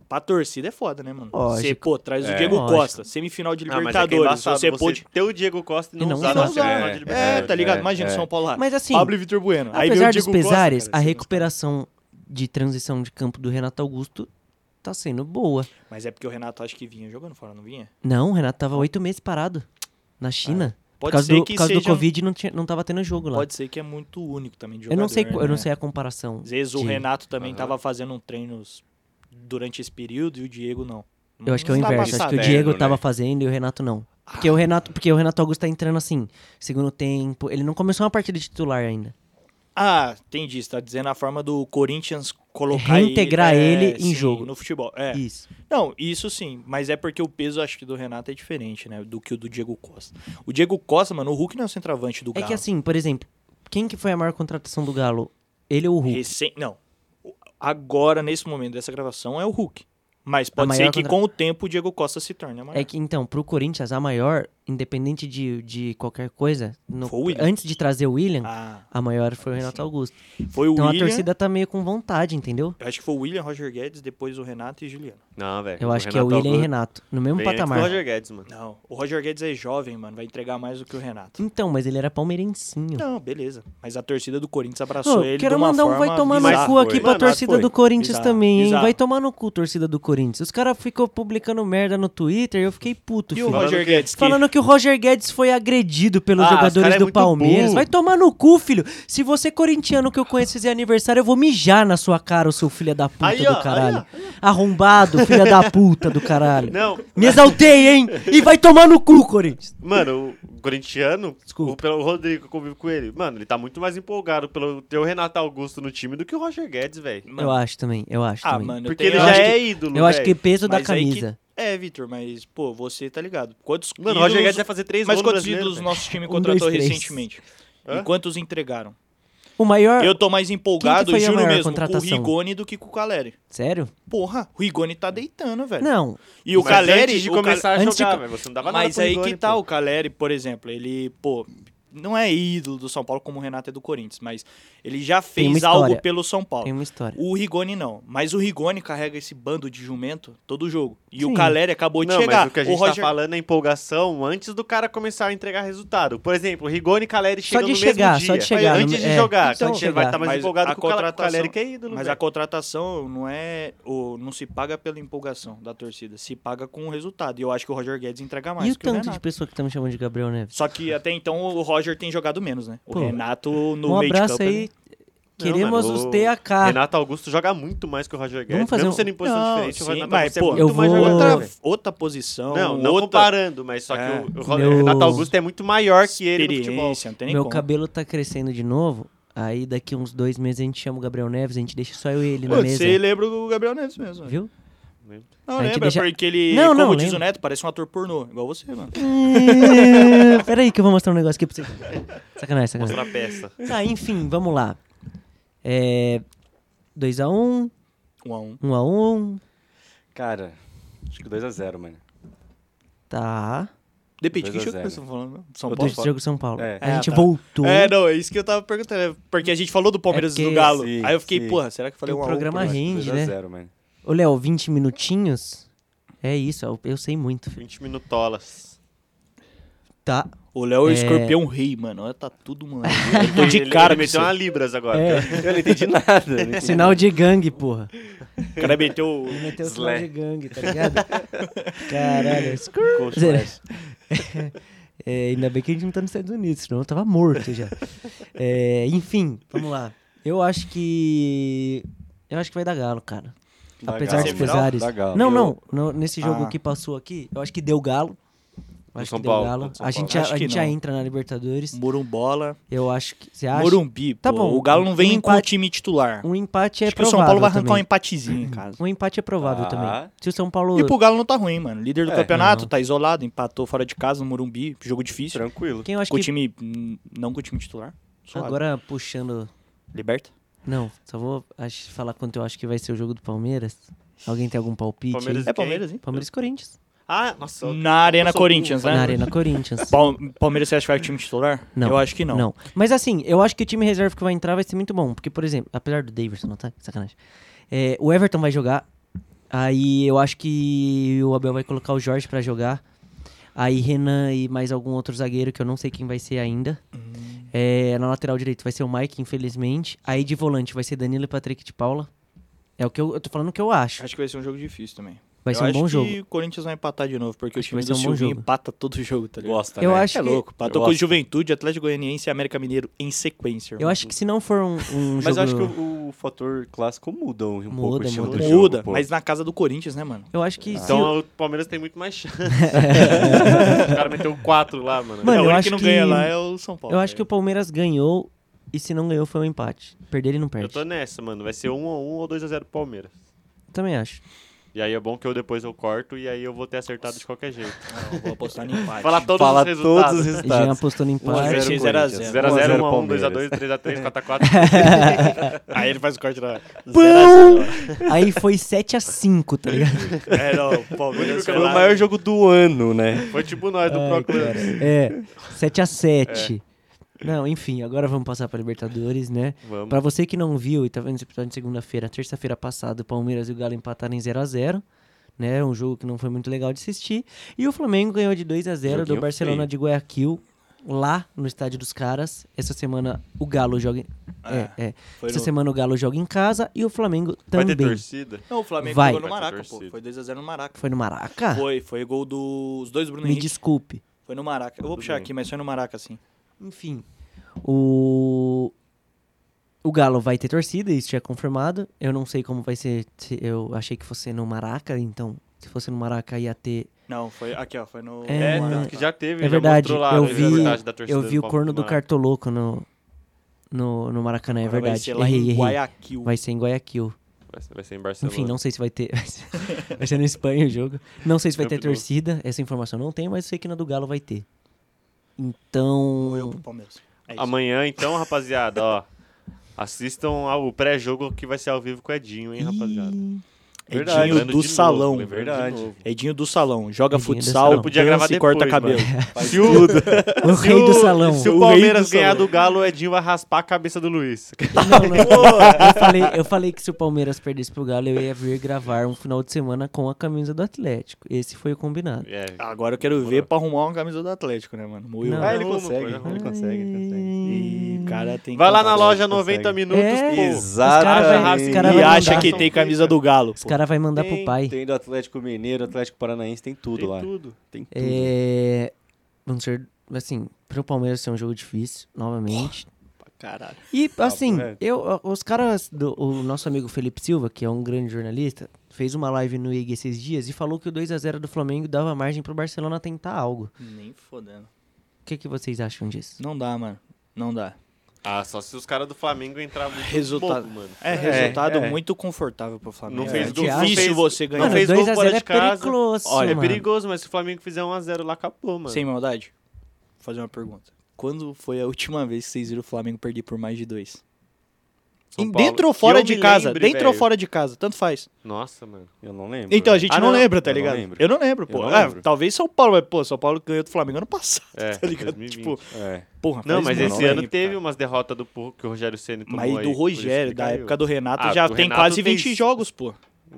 pra torcida é foda, né, mano? Você, pô, traz o É. Diego Lógico. Costa, semifinal de Ah, mas é é Libertadores, embaçado você você pôde... ter o Diego Costa e não, E não usar na semifinal É, de É, Libertadores. tá ligado? É, Imagina é. São Paulo lá. Mas assim, Pablo e Vitor Bueno. Aí apesar veio o dos Diego Costa, pesares, cara, a recuperação de transição de campo do Renato Augusto tá sendo boa. Mas é porque o Renato acho que vinha jogando fora, não vinha? Não, o Renato tava oito meses parado na China. por Pode causa, ser do, que por causa do seja... Covid não, tinha, não tava tendo jogo lá. Pode ser que é muito único também de eu jogador, não sei, eu né? não sei a comparação. Às vezes o de- Renato também Aham. tava fazendo um treinos durante esse período e o Diego não. Eu acho que é o tá inverso. Acho que o Diego né? tava fazendo e o Renato não. Porque o Renato, porque o Renato Augusto tá entrando assim, segundo tempo. Ele não começou uma partida de titular ainda. Ah, entendi. Você tá dizendo a forma do Corinthians colocar Reintegrar ele, ele em sim, jogo. no futebol. É. Isso. Não, isso sim, mas é porque o peso acho que do Renato é diferente, né, do que o do Diego Costa. O Diego Costa, mano, o Hulk não é o centroavante do É Galo. que assim, por exemplo, quem que foi a maior contratação do Galo? Ele ou o Hulk? Recém, não. Agora nesse momento dessa gravação é o Hulk. Mas pode ser que contra- com o tempo o Diego Costa se torne a maior. É que então, pro Corinthians, a maior, independente de, de qualquer coisa, no- o antes de trazer o William, Ah, a maior foi o Renato Augusto. foi o Então William. a torcida tá meio com vontade, entendeu? Eu acho que foi o William, Roger Guedes, depois o Renato e Juliano. Não, velho. Eu o acho que é o Renato William e Augusto Renato, no mesmo bem patamar. Roger Guedes, mano. Não, o Roger Guedes é jovem, mano, vai entregar mais do que o Renato. Então, mas ele era palmeirencinho. Não, beleza. Mas a torcida do Corinthians abraçou Ô, ele quero de uma mandar um forma vai tomar no cu aqui foi. pra Mano, torcida foi. do Corinthians Bizarro, também, hein? bizarro. Vai tomar no cu, torcida do Corinthians. Os caras ficou publicando merda no Twitter e eu fiquei puto, E o filho. Falando Roger Guedes. Falando que o Roger Guedes foi agredido pelos Ah, jogadores é do muito Palmeiras. burro. Vai tomar no cu, filho. Se você corintiano que eu conheço fizer aniversário, eu vou mijar na sua cara, o seu filho da puta Aí, do ó, aí, caralho. ó. Arrombado, filha da puta do caralho. Não, Me exaltei, hein? E vai tomar no cu, Corinthians. mano, o corintiano, Desculpa. o, pelo Rodrigo que eu convivo com ele, mano, ele tá muito mais empolgado pelo ter o Renato Augusto no time do que o Roger Guedes, velho. Eu acho também, eu acho Ah, também. mano, Porque tenho- ele já é que- ídolo, eu acho que peso da Mas aí que- camisa. É, Vitor, mas, pô, você tá ligado. Quantos Mano, o Roger ídolos- Guedes vai fazer três Mas quantos ídolos velho. nosso time Um, contratou dois, três. recentemente? Hã? E quantos entregaram? O maior... Eu tô mais empolgado, a juro mesmo, com o? Rigoni do que com o Caleri. Sério? Porra, o Rigoni tá deitando, velho. Não. E o Mas Caleri... antes de o Cal- começar a de jogar, co- velho, você não dava nada Mas aí Rigoni, que tá, pô. o Caleri, por exemplo, ele, pô, não é ídolo do São Paulo como o Renato é do Corinthians, mas ele já fez algo pelo São Paulo. Tem uma história. O Rigoni não, mas o Rigoni carrega esse bando de jumento todo jogo. E Sim. o Caleri acabou de Não, chegar. mas o que a gente Roger... tá falando é empolgação antes do cara começar a entregar resultado. Por exemplo, o Rigoni e Caleri Só chegam de no chegar, mesmo só dia. de chegar, Antes de é, jogar, só de então ele vai estar mais Mas empolgado a com o o Caleri que é ídolo, Mas velho. a contratação não é. O, não se paga pela empolgação da torcida, se paga com o resultado. E eu acho que o Roger Guedes entrega mais E o que o tanto de pessoa que tá me chamando de Gabriel Neves? Só que até então o Roger tem jogado menos, né? O Pô, Renato no um meio de abraço campo, aí. Queremos mano, os o TAK. Renato Augusto joga muito mais que o Roger Guedes. Vamos fazer Mesmo um- sendo em posição Não, diferente, o sim, Renato mas, Augusto pô, é muito eu mais vou- jogador. outra, posição. Não, não outra comparando, mas só É. que o, o Ro- Meu- Renato Augusto é muito maior que ele no futebol. experiência, não tem nem Meu como. cabelo tá crescendo de novo. Aí daqui uns dois meses a gente chama o Gabriel Neves, a gente deixa só eu e ele na mesa. Você lembra o Gabriel Neves mesmo. velho. Não, lembra, deixa- porque ele, Não, como não, diz lembro. o Neto, parece um ator pornô, igual você, mano. É, Pera aí que eu vou mostrar um negócio aqui pra você. Sacanagem, sacanagem. Mostrar a peça. Tá, enfim, vamos lá. É... 2x1, Um a um. 1x1. Cara, acho que 2x0, mano. Tá. Depende, que 2 a jogo que 0. você tá falando? São O Paulo? desse jogo São Paulo. É. A É, gente tá. voltou. É, não, é isso que eu tava perguntando. é Porque a gente falou do Palmeiras É e do Galo. Sim, aí eu fiquei, sim. porra, será que eu falei O um um? programa Pô, rende, né? 2x0, mano. Ô, Léo, 20 minutinhos? É isso, eu, eu sei muito. filho. 20 minutolas. Tá. O Léo é o É. escorpião rei, mano. Olha, tá tudo, mano. Eu tô de Ele- cara ele com meteu uma Libras agora. É. Eu não entendi nada. não entendi Sinal de gangue, porra. O cara meteu... Ele meteu o sinal de gangue, tá ligado? Caralho. Flash. É, ainda bem que a gente não tá nos Estados Unidos, senão eu tava morto já. É, enfim, vamos lá. Eu acho que. Eu acho que vai dar galo, cara. Dá Apesar Galo, dos Semifinal? pesares. Galo. Não, Eu- não. no- nesse jogo Ah. que passou aqui, eu acho que deu galo. Acho São que deu Paulo, galo. contra São A gente, já, a que gente já não. entra na Libertadores. Morumbola. Eu acho que. Você acha? Morumbi, Tá pô. bom, O Galo não vem um com o empate- time titular. Um empate é Acho que o provável São Paulo vai arrancar um também. empatezinho em casa. Um empate é provável Ah. também. Se o São Paulo. E pro Galo não tá ruim, mano. Líder do É, campeonato, não. tá isolado, empatou fora de casa no Morumbi, jogo difícil. Tranquilo. Quem eu acho Com o que. time. hum, Não com o time titular. Suave. Agora puxando. Liberta? Não, só vou acho- falar quanto eu acho que vai ser o jogo do Palmeiras. Alguém tem algum palpite? Palmeiras aí? É Palmeiras, hein? Palmeiras e Corinthians. Ah, nossa. Na Arena Corinthians, né? Na Arena Corinthians. Pal- Palmeiras, você acha que vai com o time titular? Não. Eu acho que não. Não. Mas assim, eu acho que o time reserva que vai entrar vai ser muito bom. Porque, por exemplo, apesar do Davidson, não tá? Sacanagem. É, o Everton vai jogar. Aí eu acho que o Abel vai colocar o Jorge pra jogar. Aí Renan e mais algum outro zagueiro que eu não sei quem vai ser ainda. É, na lateral direito vai ser o Mike, infelizmente. Aí de volante vai ser Danilo e Patrick de Paula. É o que eu, eu tô falando o que eu acho. Acho que vai ser um jogo difícil também. Vai Eu ser um acho bom que jogo. o Corinthians vai empatar de novo, porque Acho que o vai time ser do um Silvinho empata todo jogo, tá ligado? Gosta, Eu né? acho É que- louco. Empatou eu com. Juventude, Atlético Goianiense e América Mineiro em sequência. Eu irmão. acho que se não for um, um Mas jogo... eu acho que o, o fator clássico muda um, um pouco o Muda, estilo muda. do jogo. Muda, pô. mas na casa do Corinthians, né, mano? Eu acho que se... Então o Palmeiras tem muito mais chance. o cara meteu 4 lá, mano. Mano, É, o eu único acho que não que- ganha lá é o São Paulo. Eu acho que o Palmeiras ganhou e se não ganhou foi um empate. Perder ele não Eu perde. tô nessa, mano. Vai ser 1x1 ou 2x0 pro Palmeiras. Também acho. E aí é bom que eu depois eu corto e aí eu vou ter acertado de qualquer jeito. Não, vou apostar no empate. Fala todos Fala os resultados. todos os Jean resultados. apostou no empate. ser 0 a 0. 0x0, 1x1, Palmeiras. 2x2, 3x3, 4x4. Aí ele faz o corte da... Aí foi 7x5, tá ligado? É, não, o Palmeiras Foi o maior jogo do ano, né? Foi tipo nós do Ai, Pro Clubs. É, 7x7. Não, enfim, agora vamos passar pra Libertadores, né? Vamos. Pra você que não viu e tá vendo esse episódio de segunda-feira, terça-feira passada, o Palmeiras e o Galo empataram em 0x0. Né, um jogo que não foi muito legal de assistir. E o Flamengo ganhou de 2 a 0 do Barcelona feio. de Guayaquil, lá no estádio dos caras. Essa semana o Galo joga. em- É, é. Essa no- semana o Galo joga em casa e o Flamengo Vai também. ter torcida? Não, o Flamengo Vai. jogou no Vai Maraca, pô. Foi 2x0 no Maraca. Foi no Maraca? Foi, foi gol dos dois Bruno Me Henrique. desculpe. Foi no Maraca. Eu vou puxar aqui, mas foi no Maraca, sim. Enfim, o o Galo vai ter torcida, isso já é confirmado. Eu não sei como vai ser. se- Eu achei que fosse no Maraca, então se fosse no Maraca ia ter. Não, foi aqui, ó. Foi no. É, É, tanto que já teve, É já verdade. lá Eu vi, torcida eu vi o do corno do Maraca. Cartoloco no no, no Maracanã, é Agora verdade. Vai ser lá errei, em errei. Guayaquil. Vai ser em Guayaquil. Vai ser- Vai ser em Barcelona. Enfim, não sei se vai ter. Vai ser, na Espanha o jogo. Não sei se vai ter Campo Nou. torcida. Essa informação não tem, mas sei que na do Galo vai ter. Ou eu Então. pro Palmeiras. É. Amanhã, então, rapaziada, ó. Assistam ao pré-jogo que vai ser ao vivo com o Edinho, hein, rapaziada. Edinho Lembrando do novo, salão. de Verdade. novo. Edinho do salão. Joga Edinho futsal, podia gravar dança e depois, corta cabelo. Se o, O se rei do salão. Se O o Palmeiras do ganhar do Galo, o Edinho vai raspar a cabeça do Luiz. Não, não. eu, falei, eu falei que se o Palmeiras perdesse pro Galo, eu ia vir gravar um final de semana com a camisa do Atlético. Esse foi o combinado. É. Agora eu quero ver pra arrumar uma camisa do Atlético, né, mano? Não. Ah, ele consegue, ele consegue, ele consegue. Cara tem Vai lá na loja consegue. 90 minutos, É. pô. Exatamente. E acha mandar. que tem camisa do Galo. Os caras vão mandar Tem, pro pai. Tem do Atlético Mineiro, Atlético Paranaense, tem tudo Tem lá. tudo. Tem tudo. É. Vamos ser. Assim, pro Palmeiras ser um jogo difícil, novamente. Caralho. E, assim, reto. eu, os caras. Do, o nosso amigo Felipe Silva, que é um grande jornalista, fez uma live no IG esses dias e falou que o 2x0 do Flamengo dava margem pro Barcelona tentar algo. Nem fodendo. O que, que vocês acham disso? Não dá, mano. Não dá. Ah, só se os caras do Flamengo entrarem muito Resultado. pouco, mano. É, É, resultado é. muito confortável pro Flamengo. Não é fez- não difícil fez- você não ganhar. Mano, fez gol 2x0 fora é de casa. perigoso, Olha, É mano. perigoso, mas se o Flamengo fizer 1x0 lá, acabou, mano. Sem maldade. Vou fazer uma pergunta. Quando foi a última vez que vocês viram o Flamengo perder por mais de dois? São Paulo- dentro ou fora de casa? lembre, dentro ou velho. fora de casa? Tanto faz. Nossa, mano. Eu não lembro. Então, a gente Ah, não, não. lembra, tá Eu não ligado? lembro. Eu não lembro, pô. Não Ah, lembro. talvez São Paulo, mas, pô, São Paulo ganhou do Flamengo ano passado, É, tá ligado? 2020. Tipo, É. porra, Não, mas esse ano tempo, teve cara. umas derrotas do porro que o Rogério Ceni tomou Mas aí, do Rogério, da época do Renato, Ah, já do tem Renato quase fez- 20 jogos, pô.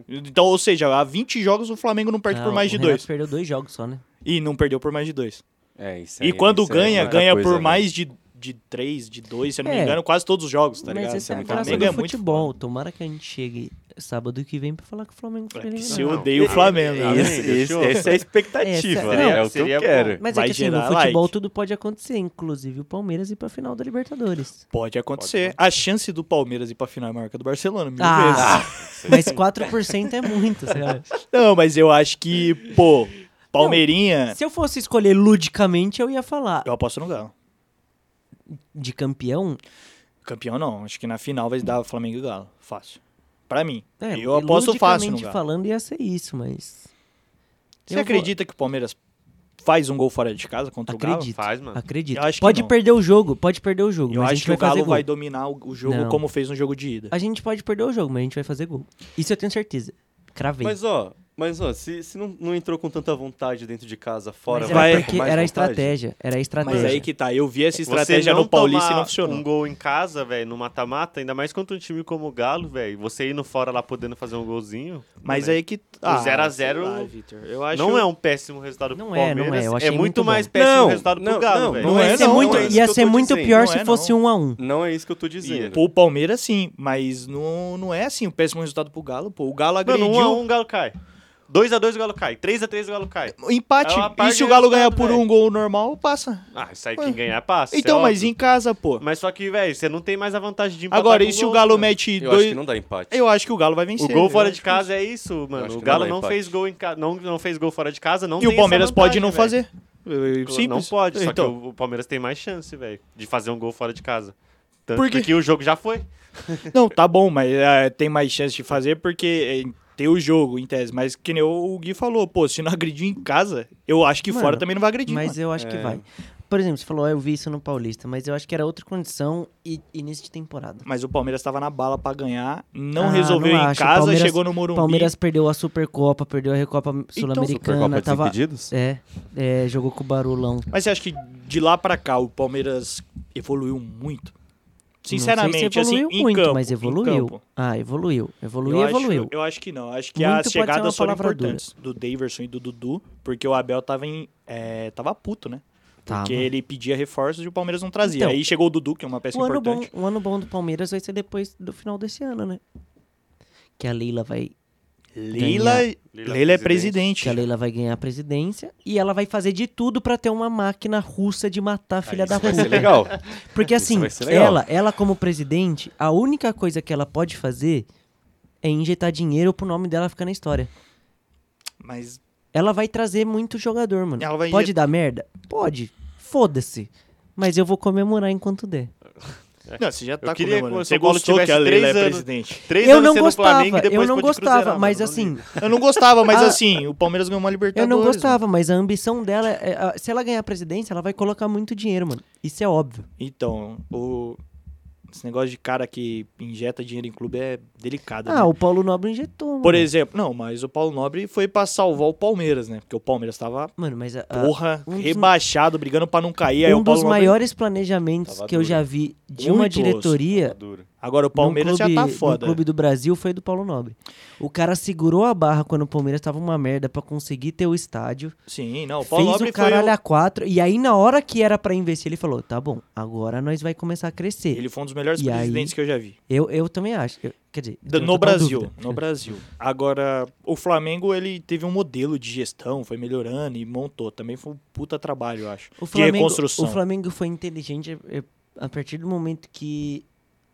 Então, ou seja, há 20 jogos o Flamengo não perde Ah, por mais o de Renato dois. perdeu dois jogos só, né? E não perdeu por mais de dois. É, isso E aí- quando isso aí é ganha, ganha por né? mais de de 3, de 2, se eu não É. me engano, quase todos os jogos, tá Mas ligado? essa é graça Flamengo do é muito futebol. Tomara que a gente chegue sábado que vem pra falar que o Flamengo foi foda. Que eliminado. se Não. odeia o Flamengo. Né? Esse, esse- essa é a expectativa, Essa- né? não, é o que eu seria bom. quero. Mas Vai é que assim, no futebol like. tudo pode acontecer, inclusive o Palmeiras ir pra final da Libertadores. Pode acontecer. A chance do Palmeiras ir pra final é maior que a do Barcelona, mil Ah, vezes. mas 4% é muito, sabe? Não, mas eu acho que, pô, Palmeirinha. Se eu fosse escolher ludicamente, eu ia falar Eu aposto no Galo. De campeão. Campeão não, acho que na final vai dar Flamengo e Galo. Fácil. Pra mim. É, eu aposto fácil no Galo. falando ia ser isso, mas Você eu vou- acredita que o Palmeiras faz um gol fora de casa contra o Galo? Acredito. Faz, mano. acredito. Pode perder o jogo, pode perder o jogo, Eu mas a acho gente que o Galo vai dominar o o jogo Não. como fez no jogo de ida. A gente pode perder o jogo, mas a gente vai fazer gol. Isso eu tenho certeza. Cravei. Mas ó, mas ó, se, se não, não entrou com tanta vontade dentro de casa, fora Mas vai era com porque mais era a estratégia. Era a Mas estratégia. aí que tá, eu vi essa estratégia não no Paulista e não funcionou. um gol em casa, velho, no mata-mata, ainda mais contra um time como o Galo, velho. Você indo fora lá podendo fazer um golzinho. Mas velho, aí que. Ah, 0 a sei 0 lá, Vitor. Eu acho não é um péssimo resultado pro Não é, não Palmeiras. é, eu achei muito, muito mais bom. péssimo Não, resultado pro não, Galo, não, velho. não Ia é ser não, muito, é ia ser muito dizendo. pior Não se é, fosse não. um a um. Não é isso que eu tô dizendo. Pro Palmeiras, sim, mas não, não é assim o péssimo resultado pro Galo. Pô, o Galo agrediu. Mano, 1 a 1 o Galo cai. 2 a 2 o Galo cai. 3 a 3 o Galo cai. Empate. É e se o Galo ganhar por velho. um gol normal, passa. Ah, isso aí quem ganhar passa. então, é mas óbvio. em casa, pô. Mas só que, velho, você não tem mais a vantagem de empatar Agora, com e se o Galo mano. mete Eu acho dois. que não dá empate. Eu acho que o Galo vai O vencer. gol eu fora acho de que- casa é isso, acho mano. O não Galo não empate. fez gol em casa, não, não fez gol fora de casa, não E tem o Palmeiras essa pode vantagem, não velho. fazer. É, Simples. Não pode, só então, que o, o Palmeiras tem mais chance, velho, de fazer um gol fora de casa. Tanto Por quê? porque o jogo já foi. Não, tá bom, mas é, tem mais chance de fazer porque o jogo, em tese. Mas que nem o Gui falou, pô, se não agredir em casa, eu acho que Mano, fora também não vai agredir. Mas mano. eu acho que É. vai. Por exemplo, você falou, ah, eu vi isso no Paulista, mas eu acho que era outra condição e início de temporada. Mas o Palmeiras tava na bala pra ganhar, não Ah, resolveu não em acho. casa, Palmeiras- chegou no Morumbi. Palmeiras perdeu a Supercopa, perdeu a Recopa Supercopa Sul-Americana, de tava é, é, jogou com o Barulão. Mas você acha que de lá pra cá o Palmeiras evoluiu muito? Sinceramente, não sei se evoluiu assim, muito, campo, mas evoluiu. Ah, evoluiu. Evoluiu, eu evoluiu. Acho, eu acho que não. Acho que Muito as chegadas foram importantes. Do Daverson e do Dudu, porque o Abel tava em. é, tava puto, né? Tava. Porque ele pedia reforços e o Palmeiras não trazia. Então, Aí chegou o Dudu, que é uma peça O ano, bom, importante. o ano bom do Palmeiras vai ser depois do final desse ano, né? Que a Leila vai, Leila, Ganhar. Leila é presidente. que a Leila vai ganhar a presidência e ela vai fazer de tudo pra ter uma máquina russa de matar a filha Ah, da vai puta. ser legal. Porque assim, legal. ela, ela como presidente, a única coisa que ela pode fazer é injetar dinheiro pro nome dela ficar na história. Mas Ela vai trazer muito jogador, mano. Ela vai Pode injet- dar merda? Pode. Foda-se. Mas eu vou comemorar enquanto der. Não, você já tá Eu queria que comemorando. o São Paulo gostou que a tivesse Leila é três anos. presidente. Três Eu anos não sendo gostava, Flamengo e depois eu não gostava, mas mano, não assim. Eu não gostava, mas Ah. assim, o Palmeiras ganhou uma eu Libertadores. não mano. gostava, mas a ambição dela, é- é- se ela ganhar a presidência, ela vai colocar muito dinheiro, mano. Isso é óbvio. Então, o... esse negócio de cara que injeta dinheiro em clube é delicado. né? Ah, o Paulo Nobre injetou, Por mano. exemplo, não, mas o Paulo Nobre foi pra salvar o Palmeiras, né? Porque o Palmeiras tava, Mano, mas a- porra, um dos- rebaixado, brigando pra não cair. aí um o Paulo dos Nobre- maiores planejamentos Tava que eu duro. já vi de uma Muito osso. diretoria Maduro. Agora o Palmeiras clube, já tá foda. clube do Brasil foi do Paulo Nobre. O cara segurou a barra quando o Palmeiras tava uma merda pra conseguir ter o estádio. Sim, não, o Paulo fez Nobre o caralho foi a quatro. E aí, na hora que era pra investir, ele falou: tá bom, agora nós vai começar a o... crescer. Ele foi um dos melhores E aí- presidentes que eu já vi. Eu, eu também acho. Eu- quer dizer, Da- No Brasil, dúvida. no Brasil. Agora, o Flamengo, ele teve um modelo de gestão, foi melhorando e montou. Também foi um puta trabalho, eu acho. O de Flamengo, reconstrução. o Flamengo foi inteligente a partir do momento que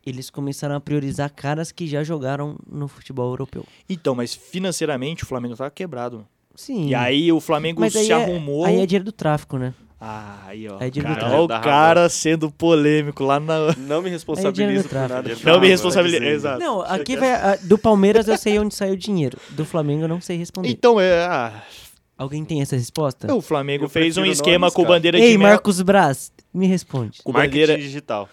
eles começaram a priorizar caras que já jogaram no futebol europeu. Então, mas financeiramente o Flamengo tava quebrado. Sim. E aí o Flamengo Mas aí se é- arrumou. Aí é dinheiro do tráfico, né? Ah, aí, ó. Aí é dinheiro do cara, tráfico. ó o cara sendo polêmico lá na. Não me é responsabilizo por nada. Não me responsabilizo. dizer. Exato. Não, aqui vai. a- Do Palmeiras eu sei onde sai o dinheiro. Do Flamengo eu não sei responder. Então, é. ah, Alguém tem essa resposta? o Flamengo Eu fez um esquema nomes, com bandeira Ei, de mel. Marcos Braz, me responde. Com bandeira. digital.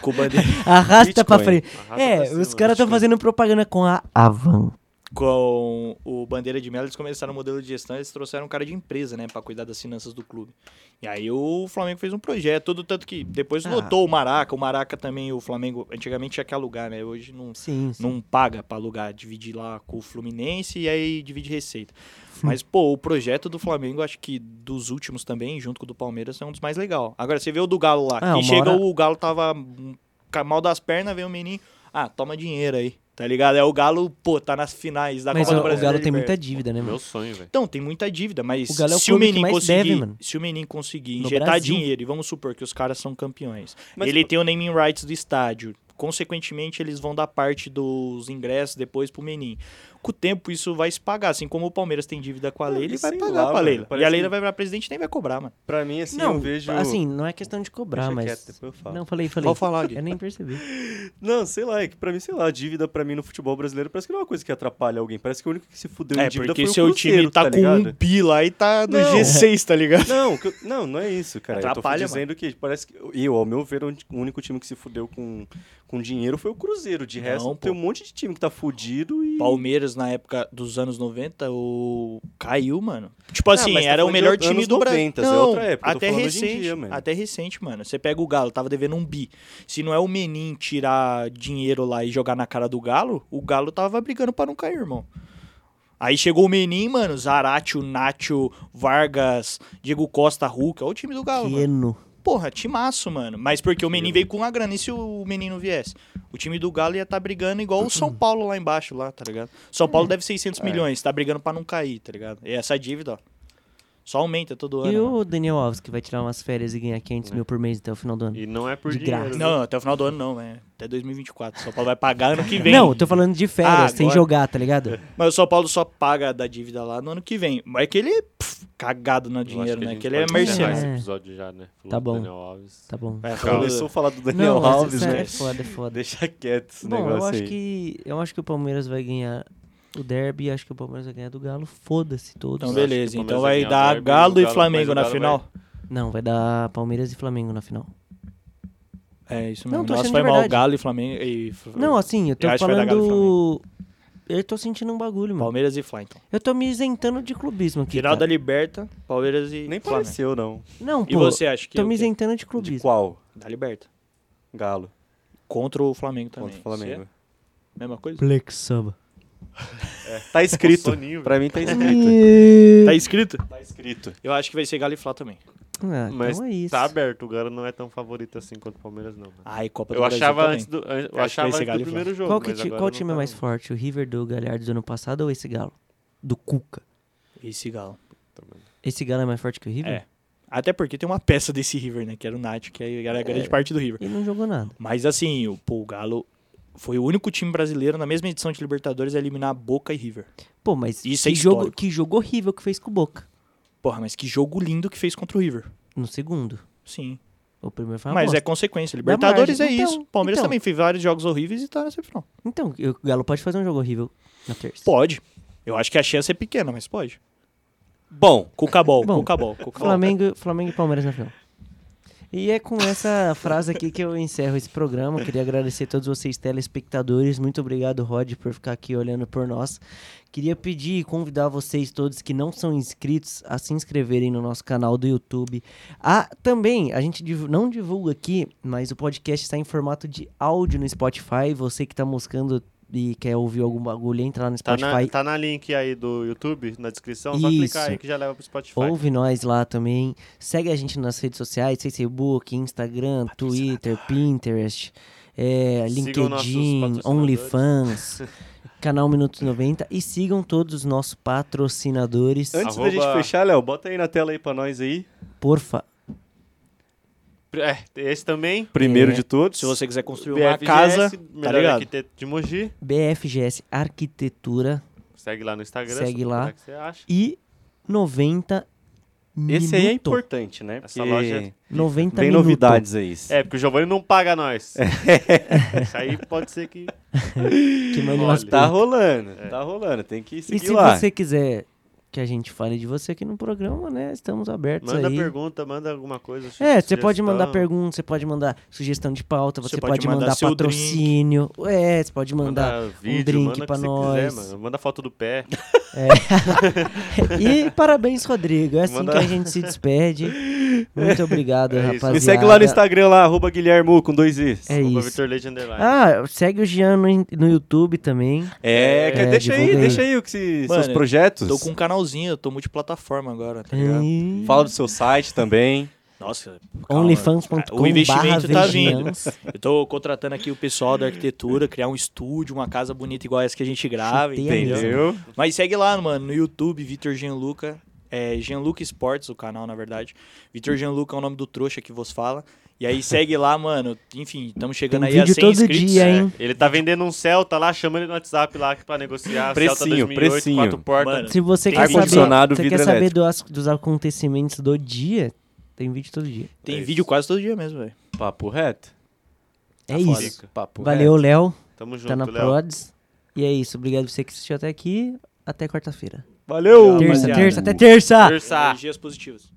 Com bandeira. Arrasta pra Bitcoin. frente. Arrasta É, pra cima, os caras estão fazendo propaganda com a Avan. Com o Bandeira de Melo, eles começaram o modelo de gestão, eles trouxeram um cara de empresa, né, pra cuidar das finanças do clube. E aí o Flamengo fez um projeto, todo tanto que depois Ah. lotou o Maraca, o Maraca também, o Flamengo, antigamente tinha que alugar, né, hoje não, Sim, sim. não paga pra alugar, dividir lá com o Fluminense e aí divide receita. Mas, pô, o projeto do Flamengo, acho que dos últimos também, junto com o do Palmeiras, é um dos mais legais. Agora, você vê o do Galo lá, Ah, que chega hora- o Galo tava hum, mal das pernas, vem o menino, ah, toma dinheiro aí, tá ligado? É o Galo, pô, tá nas finais da Mas Copa o, do o Brasil. Galo da tem muita dívida, né, mano? Meu sonho, velho. Então, tem muita dívida, mas O Galo é o se o mais conseguir, deve, mano. se o menino conseguir No injetar Brasil. dinheiro, e vamos supor que os caras são campeões, Mas- ele tem o naming rights do estádio, consequentemente eles vão dar parte dos ingressos depois pro menino. Com o tempo isso vai se pagar, assim como o Palmeiras tem dívida com a Não, Leila, ele vai lá, pagar pra mano, Leila. E a Leila que- vai virar presidente e nem vai cobrar, mano. Pra mim, assim, não, eu vejo... assim, não é questão de cobrar, Deixa mas... quieto, depois eu falo. Não, falei, falei. Pode falar, Gui. Eu nem percebi. Não, sei lá, é que pra mim, sei lá, a dívida pra mim no futebol brasileiro parece que não é uma coisa que atrapalha alguém. Parece que o único que se fudeu É, em dívida porque foi seu o Cruzeiro, time tá, com ligado? um pi lá e tá no Não. G6, tá ligado? Não, que eu- não, não é isso, cara. Atrapalha, eu tô dizendo que parece que eu, ao meu ver, o único time que se fudeu com, com dinheiro foi o Cruzeiro. De Não, resto, pô. tem um monte de time que tá fudido e Palmeiras, na época dos anos 90, o... caiu, mano. Tipo assim, mas tá era o melhor time anos do Brasil. 90, é Não, outra época, até recente, dia, mano. até recente, mano. Você pega o Galo, tava devendo um bi. Se não é o Menin tirar dinheiro lá e jogar na cara do Galo, o Galo tava brigando pra não cair, irmão. Aí chegou o Menin, mano, Zarate, o Nacho, Vargas, Diego Costa, Hulk, olha o time do Galo, mano. Porra, timaço, mano. Mas porque o Menin veio com a grana. E se o Menin não viesse? O time do Galo ia estar brigando igual o São Paulo lá embaixo, lá, tá ligado? São Paulo deve 600 milhões, tá brigando pra não cair, tá ligado? E essa dívida, ó. Só aumenta todo ano. E mano. o Daniel Alves, que vai tirar umas férias e ganhar 500 mil por mês até o final do ano? E não é por De dinheiro. graça. né? Não, até o final do ano não, velho. Até 2024. São Paulo vai pagar ano que vem. Não, eu tô falando de férias, Ah, sem agora. jogar, tá ligado? Mas o São Paulo só paga da dívida lá no ano que vem. Mas é que ele é pff, cagado no dinheiro, né? Que ele é mercenário. esse É. episódio já, né? Falou Tá do bom. Daniel Alves. Tá bom. É, Começou falou- a falar do Daniel Não, mas Alves, isso é né? foda, é foda. Deixa quieto esse Bom, negócio eu acho aí. que eu acho que o Palmeiras vai ganhar o derby, acho que o Palmeiras vai ganhar do Galo. Foda-se todos. Então, beleza. Então vai vai dar derby, Galo o e Galo- Flamengo na Galo final. Não, vai dar Palmeiras e Flamengo na final. É isso Não, mesmo. tô Nossa, de mal. verdade. Galo e Flamengo. E... Não, assim, eu tô Eu acho que vai dar Galo e falando. Eu tô sentindo um bagulho, mano. Palmeiras e Fla, então. Eu tô me isentando de clubismo aqui. Final cara. da Liberta, Palmeiras e Nem Flamengo. pareceu, não. Não, pô. E você acha que Tô é me isentando de De clubismo. qual? Da Liberta. Galo. Contra o Flamengo também. Contra o Flamengo. Você? Mesma coisa? Black Samba. Tá escrito. Soninho, pra mim tá escrito. Tá escrito? tá escrito. Eu acho que vai ser Galo e Fla também. Ah, Mas então é isso. tá aberto. O Galo não é tão favorito assim quanto o Palmeiras, não. mano. Ai, Copa do Eu Brasil achava também. antes do, eu vai achava antes do primeiro jogo. Qual, ti- qual time é tá, mais não. forte? O River do Galhardo do ano passado ou esse Galo? Do Cuca. Esse Galo. Esse Galo é mais forte que o River? É. Até porque tem uma peça desse River, né? Que era o Nath, que era a grande É. parte do River. Ele não jogou nada. Mas assim, o, pô, o Galo foi o único time brasileiro na mesma edição de Libertadores a eliminar Boca e River. Pô, mas Isso é que, jogo, histórico. que jogo horrível que fez com o Boca. Porra, mas que jogo lindo que fez contra o River. No segundo. Sim. O primeiro foi uma mas é bosta. consequência. Libertadores é margem. Então, isso. Palmeiras então. também fez vários jogos horríveis e tá na semifinal. Então, o Galo pode fazer um jogo horrível na terça. Pode. Eu acho que a chance é pequena, mas pode. Bom, Cucabol, Bom, Cucabol, Cucabol. Flamengo, Flamengo e Palmeiras na final. E é com essa frase aqui que eu encerro esse programa. Queria agradecer a todos vocês, telespectadores. Muito obrigado, Rod, por ficar aqui olhando por nós. Queria pedir e convidar vocês todos que não são inscritos a se inscreverem no nosso canal do YouTube. Ah, também, a gente não divulga aqui, mas o podcast está em formato de áudio no Spotify. Você que está buscando e quer ouvir algum bagulho, entra lá no Tá Spotify. na, tá na link aí do YouTube, na descrição. Só Isso. clicar aí que já leva pro Spotify. Ouve nós lá também. Segue a gente nas redes sociais, Facebook, Instagram, Twitter, Pinterest, é, LinkedIn. OnlyFans, canal Minutos 90 e sigam todos os nossos patrocinadores. antes da Arroba- gente fechar, Léo, bota aí na tela aí pra nós aí. Porfa. É, esse também. Primeiro É. de todos. Se você quiser construir uma BFGS, casa, tá melhor ligado? arquiteto de Mogi. BFGS Arquitetura Segue lá no Instagram. Segue só lá. procurar que você acha. e 90 Esse aí é minuto. importante, né? Essa Porque loja 90 Tem minuto. novidades aí. É, porque o Giovanni não paga nós. Isso aí pode ser que. Que umas Olha, Tá rolando, É. tá rolando. Tem que E seguir se lá. você quiser que a gente fale de você aqui no programa, né? Estamos abertos Manda aí. pergunta, manda alguma coisa. É, você pode mandar pergunta, você pode mandar sugestão de pauta, você, Você pode, pode mandar mandar patrocínio. É, você pode mandar. Manda vídeo, drink manda pra nós. quiser, mano. Manda foto do pé. E parabéns, Rodrigo. É assim Manda- que a gente se despede. Muito obrigado, É rapaziada. Me segue lá no Instagram, lá, arroba Guilhermo com dois Is. É isso. Vitor Leite Underline. Ah, segue o Jean no, no YouTube também. É, É, deixa aí, deixa aí o que se, Mano, seus projetos. Tô com um canalzinho, eu tô multiplataforma agora, tá ligado? Hum. Fala do seu site também. Nossa. Onlyfans.com O investimento tá vindo. Eu tô contratando aqui o pessoal da arquitetura, criar um estúdio, uma casa bonita igual essa que a gente grava, Chutei entendeu? Mas segue lá, mano, no YouTube, Vitor Gianluca. É Gianluca Sports, o canal, na verdade. Vitor Gianluca é o nome do trouxa que vos fala. E aí segue lá, mano. Enfim, estamos chegando Tem aí a vídeo 100 todo inscritos. dia, É. hein? Ele tá vendendo um Celta lá, chama ele no WhatsApp lá pra negociar. Celta Precinho, 2008, precinho. quatro portas. Mano, Se você quer saber, você quer saber elétrico. do as- dos acontecimentos do dia, tem vídeo todo dia. Tem É vídeo isso. quase todo dia mesmo, velho. Papo reto. É Tá isso. Papo Valeu, Léo. Tamo junto, Tá na Léo. Prods. E é isso. Obrigado por você que assistiu até aqui. Até quarta-feira. Valeu! Terça, terça, até terça! Terça. Energias positivas.